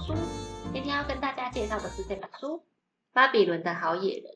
书。今天要跟大家介绍的是这本书《巴比伦的好野人》。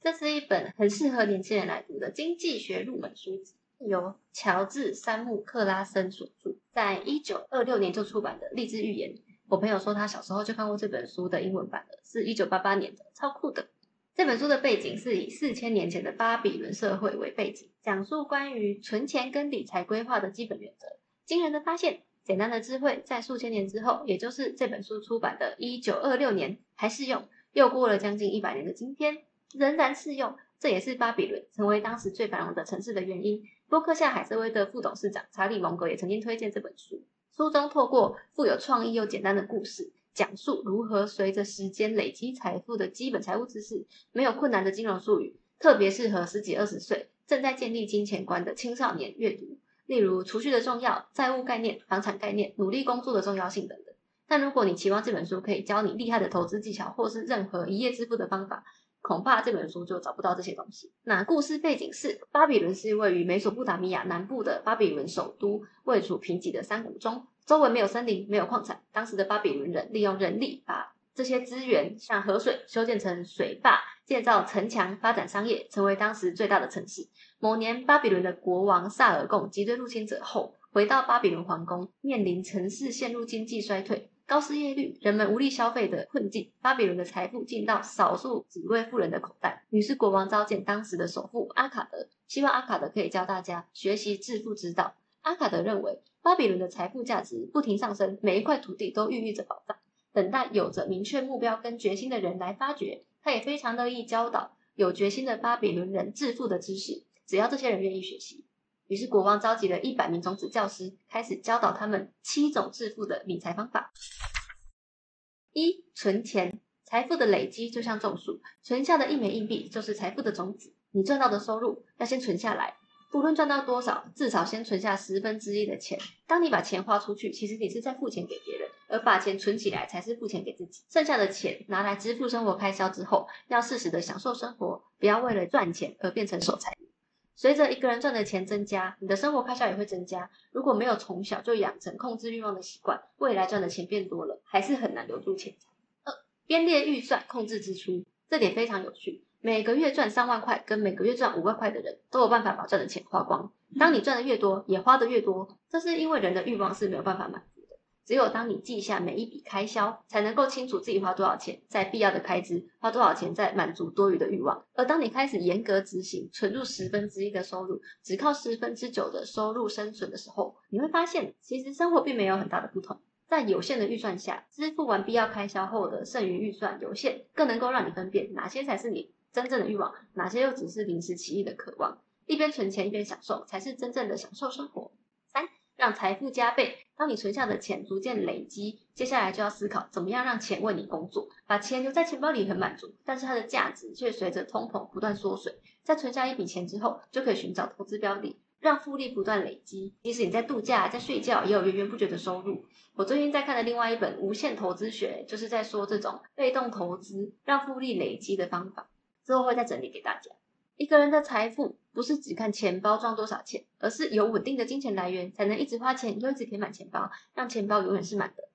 这是一本很适合年轻人来读的经济学入门书籍，由乔治·山姆·克拉森所著，在一九二六年就出版的励志寓言。我朋友说他小时候就看过这本书的英文版了，是一九八八年的，超酷的。这本书的背景是以四千年前的巴比伦社会为背景，讲述关于存钱跟理财规划的基本原则。惊人的发现，简单的智慧，在数千年之后，也就是这本书出版的一九二六年还适用。又过了将近一百年的今天。仍然适用，这也是巴比伦成为当时最繁荣的城市的原因。波克夏海瑟威的副董事长查理蒙格也曾经推荐这本书。书中透过富有创意又简单的故事，讲述如何随着时间累积财富的基本财务知识，没有困难的金融术语，特别适合十几二十岁正在建立金钱观的青少年阅读。例如储蓄的重要、债务概念、房产概念、努力工作的重要性等等。但如果你期望这本书可以教你厉害的投资技巧，或是任何一夜致富的方法，恐怕这本书就找不到这些东西。那故事背景是，巴比伦是位于美索不达米亚南部的巴比伦首都，位处贫瘠的山谷中，周围没有森林，没有矿产。当时的巴比伦人利用人力把这些资源，像河水修建成水坝，建造城墙，发展商业，成为当时最大的城市。某年，巴比伦的国王萨尔贡击退入侵者后，回到巴比伦皇宫，面临城市陷入经济衰退。高失业率，人们无力消费的困境，巴比伦的财富进到少数几位富人的口袋。于是国王召见当时的首富阿卡德，希望阿卡德可以教大家学习致富之道。阿卡德认为巴比伦的财富价值不停上升，每一块土地都孕育着宝藏，等待有着明确目标跟决心的人来发掘。他也非常乐意教导有决心的巴比伦人致富的知识，只要这些人愿意学习。于是国王召集了一百名种子教师，开始教导他们七种致富的理财方法。一、存钱，财富的累积就像种树，存下的一枚硬币就是财富的种子。你赚到的收入要先存下来，不论赚到多少，至少先存下十分之一的钱。当你把钱花出去，其实你是在付钱给别人，而把钱存起来才是付钱给自己。剩下的钱拿来支付生活开销之后，要适时的享受生活，不要为了赚钱而变成守财奴。随着一个人赚的钱增加，你的生活开销也会增加。如果没有从小就养成控制欲望的习惯，未来赚的钱变多了，还是很难留住钱财。二，编列预算，控制支出，这点非常有趣。每个月赚三万块跟每个月赚五万块的人都有办法把赚的钱花光。当你赚的越多，也花的越多，这是因为人的欲望是没有办法满。只有当你记下每一笔开销，才能够清楚自己花多少钱在必要的开支，花多少钱在满足多余的欲望。而当你开始严格执行存入十分之一的收入，只靠十分之九的收入生存的时候，你会发现其实生活并没有很大的不同。在有限的预算下，支付完必要开销后的剩余预算有限，更能够让你分辨哪些才是你真正的欲望，哪些又只是临时起意的渴望。一边存钱一边享受，才是真正的享受生活。让财富加倍。当你存下的钱逐渐累积，接下来就要思考怎么样让钱为你工作。把钱留在钱包里很满足，但是它的价值却随着通膨不断缩水。在存下一笔钱之后，就可以寻找投资标的，让复利不断累积。即使你在度假、在睡觉，也有源源不绝的收入。我最近在看的另外一本《无限投资学》，就是在说这种被动投资让复利累积的方法。之后会再整理给大家。一个人的财富不是只看钱包装多少钱，而是有稳定的金钱来源，才能一直花钱，又一直填满钱包，让钱包永远是满的。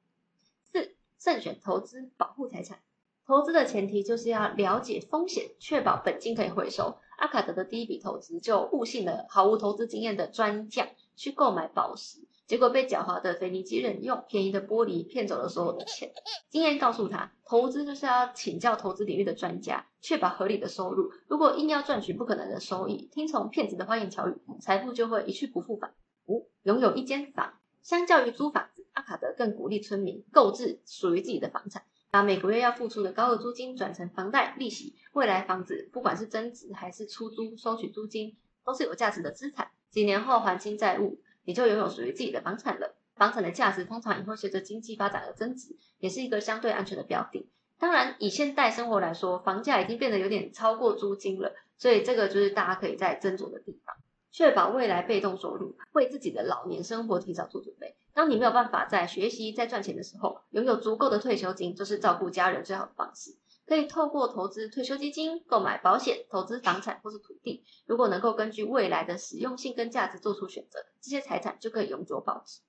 四、慎选投资，保护财产。投资的前提就是要了解风险，确保本金可以回收。阿卡德的第一笔投资就误信了毫无投资经验的专家，去购买宝石。结果被狡猾的腓尼基人用便宜的玻璃骗走了所有的钱。经验告诉他，投资就是要请教投资领域的专家，确保合理的收入。如果硬要赚取不可能的收益，听从骗子的花言巧语，财富就会一去不复返。五，拥有一间房，相较于租房子，阿卡德更鼓励村民购置属于自己的房产，把每个月要付出的高额租金转成房贷利息。未来房子不管是增值还是出租收取租金，都是有价值的资产。几年后还清债务。你就拥有属于自己的房产了。房产的价值通常也会随着经济发展而增值，也是一个相对安全的标的。当然，以现代生活来说，房价已经变得有点超过租金了，所以这个就是大家可以在斟酌的地方，确保未来被动收入，为自己的老年生活提早做准备。当你没有办法在学习、在赚钱的时候，拥有足够的退休金，就是照顾家人最好的方式。可以透过投资退休基金、购买保险、投资房产或是土地。如果能够根据未来的实用性跟价值做出选择，这些财产就可以永久保值。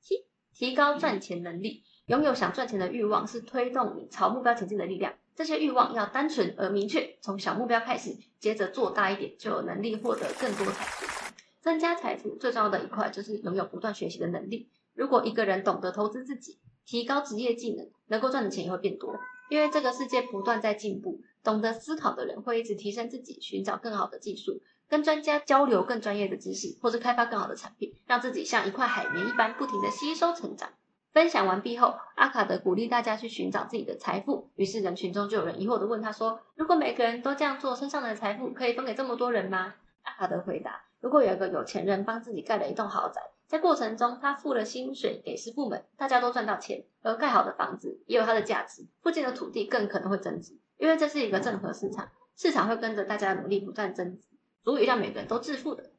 七、提高赚钱能力。拥有想赚钱的欲望是推动你朝目标前进的力量。这些欲望要单纯而明确，从小目标开始，接着做大一点，就有能力获得更多财富。增加财富最重要的一块就是拥有不断学习的能力。如果一个人懂得投资自己，提高职业技能，能够赚的钱也会变多。因为这个世界不断在进步，懂得思考的人会一直提升自己，寻找更好的技术，跟专家交流更专业的知识，或是开发更好的产品，让自己像一块海绵一般不停的吸收成长。分享完毕后，阿卡德鼓励大家去寻找自己的财富。于是人群中就有人疑惑的问他说：“如果每个人都这样做，身上的财富可以分给这么多人吗？”阿卡德回答：“如果有一个有钱人帮自己盖了一栋豪宅，在过程中他付了薪水给师傅们，大家都赚到钱，而盖好的房子也有它的价值，附近的土地更可能会增值，因为这是一个正和市场，市场会跟着大家的努力不断增值，足以让每个人都致富的。”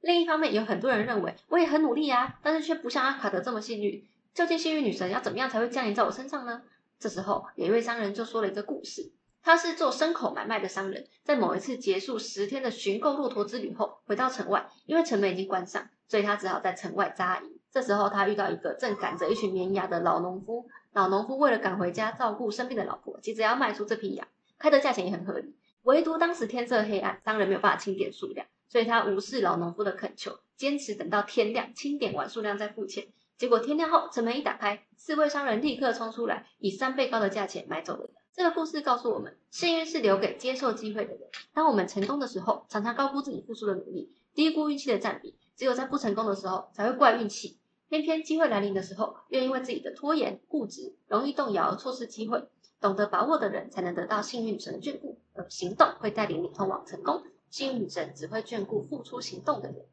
另一方面，有很多人认为我也很努力啊，但是却不像阿卡德这么幸运。究竟幸运女神要怎么样才会降临在我身上呢？这时候，有一位商人就说了一个故事。他是做牲口买卖的商人，在某一次结束十天的寻购骆驼之旅后，回到城外，因为城门已经关上，所以他只好在城外扎营。这时候，他遇到一个正赶着一群绵羊的老农夫。老农夫为了赶回家照顾生病的老婆，急着要卖出这批羊，开的价钱也很合理。唯独当时天色黑暗，商人没有办法清点数量。所以他无视老农夫的恳求，坚持等到天亮清点完数量再付钱。结果天亮后，城门一打开，四位商人立刻冲出来，以三倍高的价钱买走了羊。这个故事告诉我们，幸运是留给接受机会的人。当我们成功的时候，常常高估自己付出的努力，低估运气的占比。只有在不成功的时候，才会怪运气。偏偏机会来临的时候，又因为自己的拖延、固执，容易动摇而错失机会。懂得把握的人，才能得到幸运神的眷顾。而行动会带领你通往成功。幸运女神只会眷顾付出行动的人。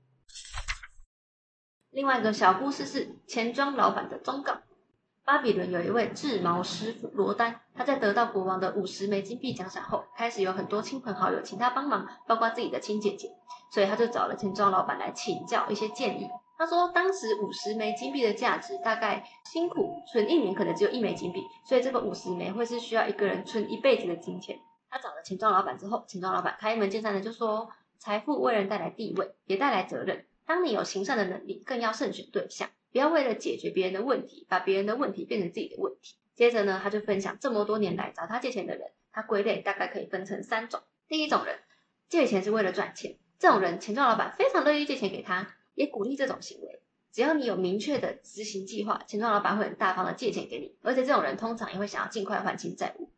另外一个小故事是钱庄老板的忠告。巴比伦有一位制毛师傅罗丹，他在得到国王的五十枚金币奖赏后，开始有很多亲朋好友请他帮忙，包括自己的亲姐姐，所以他就找了钱庄老板来请教一些建议。他说，当时五十枚金币的价值大概辛苦存一年可能只有一枚金币，所以这个五十枚会是需要一个人存一辈子的金钱。他找了钱庄老板之后，钱庄老板开门见山的就说：“财富为人带来地位，也带来责任。当你有行善的能力，更要慎选对象，不要为了解决别人的问题，把别人的问题变成自己的问题。”接着呢，他就分享这么多年来找他借钱的人，他归类大概可以分成三种。第一种人，借钱是为了赚钱，这种人钱庄老板非常乐意借钱给他，也鼓励这种行为。只要你有明确的执行计划，钱庄老板会很大方的借钱给你，而且这种人通常也会想要尽快还清债务。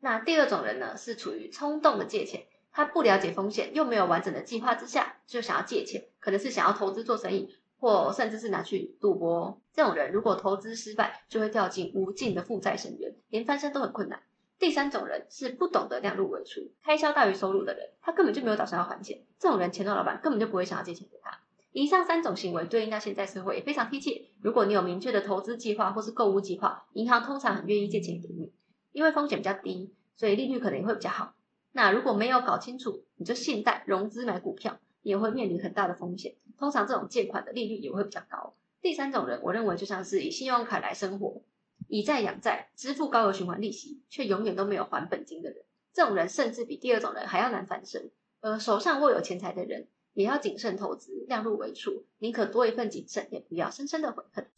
那第二种人呢，是处于冲动的借钱，他不了解风险，又没有完整的计划之下，就想要借钱，可能是想要投资做生意，或甚至是拿去赌博。这种人如果投资失败，就会掉进无尽的负债深渊，连翻身都很困难。第三种人是不懂得量入为出，开销大于收入的人，他根本就没有打算要还钱。这种人，钱庄老板根本就不会想要借钱给他。以上三种行为对应到现在社会也非常贴切。如果你有明确的投资计划或是购物计划，银行通常很愿意借钱给你。因为风险比较低，所以利率可能也会比较好。那如果没有搞清楚，你就信贷融资买股票，也会面临很大的风险。通常这种借款的利率也会比较高。第三种人，我认为就像是以信用卡来生活，以债养债，支付高额循环利息，却永远都没有还本金的人。这种人甚至比第二种人还要难翻身。而手上握有钱财的人，也要谨慎投资，量入为出，宁可多一份谨慎，也不要深深的悔恨。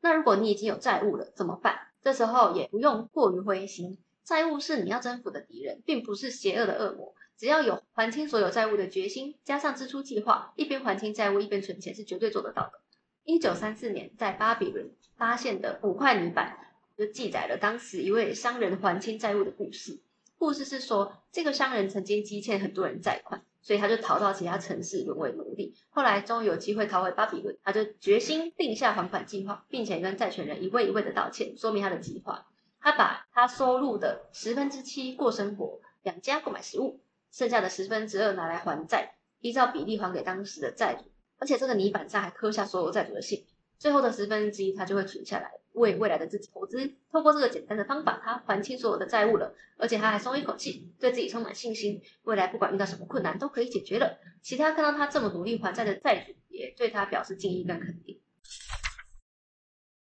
那如果你已经有债务了，怎么办？这时候也不用过于灰心，债务是你要征服的敌人，并不是邪恶的恶魔。只要有还清所有债务的决心，加上支出计划，一边还清债务一边存钱，是绝对做得到的。一九三四年，在巴比伦发现的五块泥板，就记载了当时一位商人还清债务的故事。故事是说，这个商人曾经积欠很多人债款。所以他就逃到其他城市沦为奴隶。后来终于有机会逃回巴比伦，他就决心定下还款计划，并且跟债权人一位一位的道歉，说明他的计划。他把他收入的十分之七过生活、养家、购买食物，剩下的十分之二拿来还债，依照比例还给当时的债主。而且这个泥板上还刻下所有债主的姓。最后的十分之一，他就会存下来。为未来的自己投资，透过这个简单的方法，他还清所有的债务了，而且他还松一口气，对自己充满信心，未来不管遇到什么困难都可以解决了。其他看到他这么努力还债的债主，也对他表示敬意跟肯定。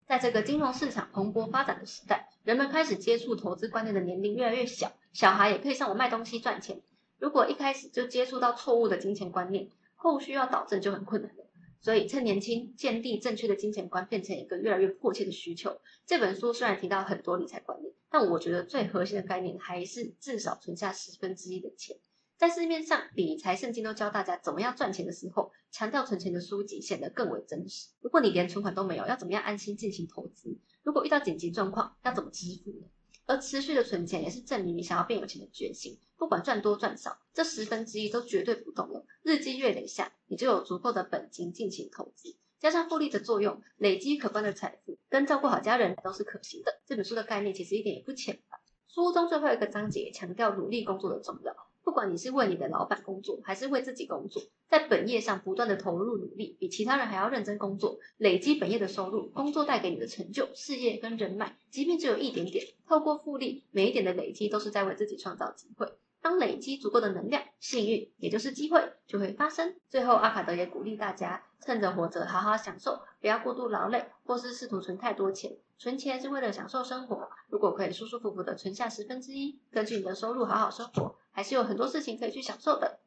在这个金融市场蓬勃发展的时代，人们开始接触投资观念的年龄越来越小，小孩也可以上网卖东西赚钱。如果一开始就接触到错误的金钱观念，后续要导正就很困难了。所以趁年轻建立正确的金钱观，变成一个越来越迫切的需求。这本书虽然提到很多理财观念，但我觉得最核心的概念还是至少存下十分之一的钱。在市面上理财圣经都教大家怎么样赚钱的时候，强调存钱的书籍显得更为真实。如果你连存款都没有，要怎么样安心进行投资？如果遇到紧急状况，要怎么支付呢？而持续的存钱也是证明你想要变有钱的决心。不管赚多赚少，这十分之一都绝对不动了。日积月累下，你就有足够的本金进行投资，加上复利的作用，累积可观的财富，跟照顾好家人都是可行的。这本书的概念其实一点也不浅吧？书中最后一个章节强调努力工作的重要。不管你是为你的老板工作，还是为自己工作，在本业上不断的投入努力，比其他人还要认真工作，累积本业的收入，工作带给你的成就、事业跟人脉，即便只有一点点，透过复利，每一点的累积都是在为自己创造机会。当累积足够的能量，幸运也就是机会就会发生。最后，阿卡德也鼓励大家趁着活着好好享受，不要过度劳累，或是试图存太多钱。存钱是为了享受生活，如果可以舒舒服服的存下十分之一，根据你的收入好好生活，还是有很多事情可以去享受的。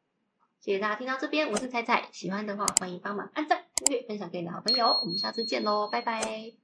谢谢大家听到这边，我是彩彩，喜欢的话欢迎帮忙按赞、订阅、分享给你的好朋友。我们下次见喽，拜拜。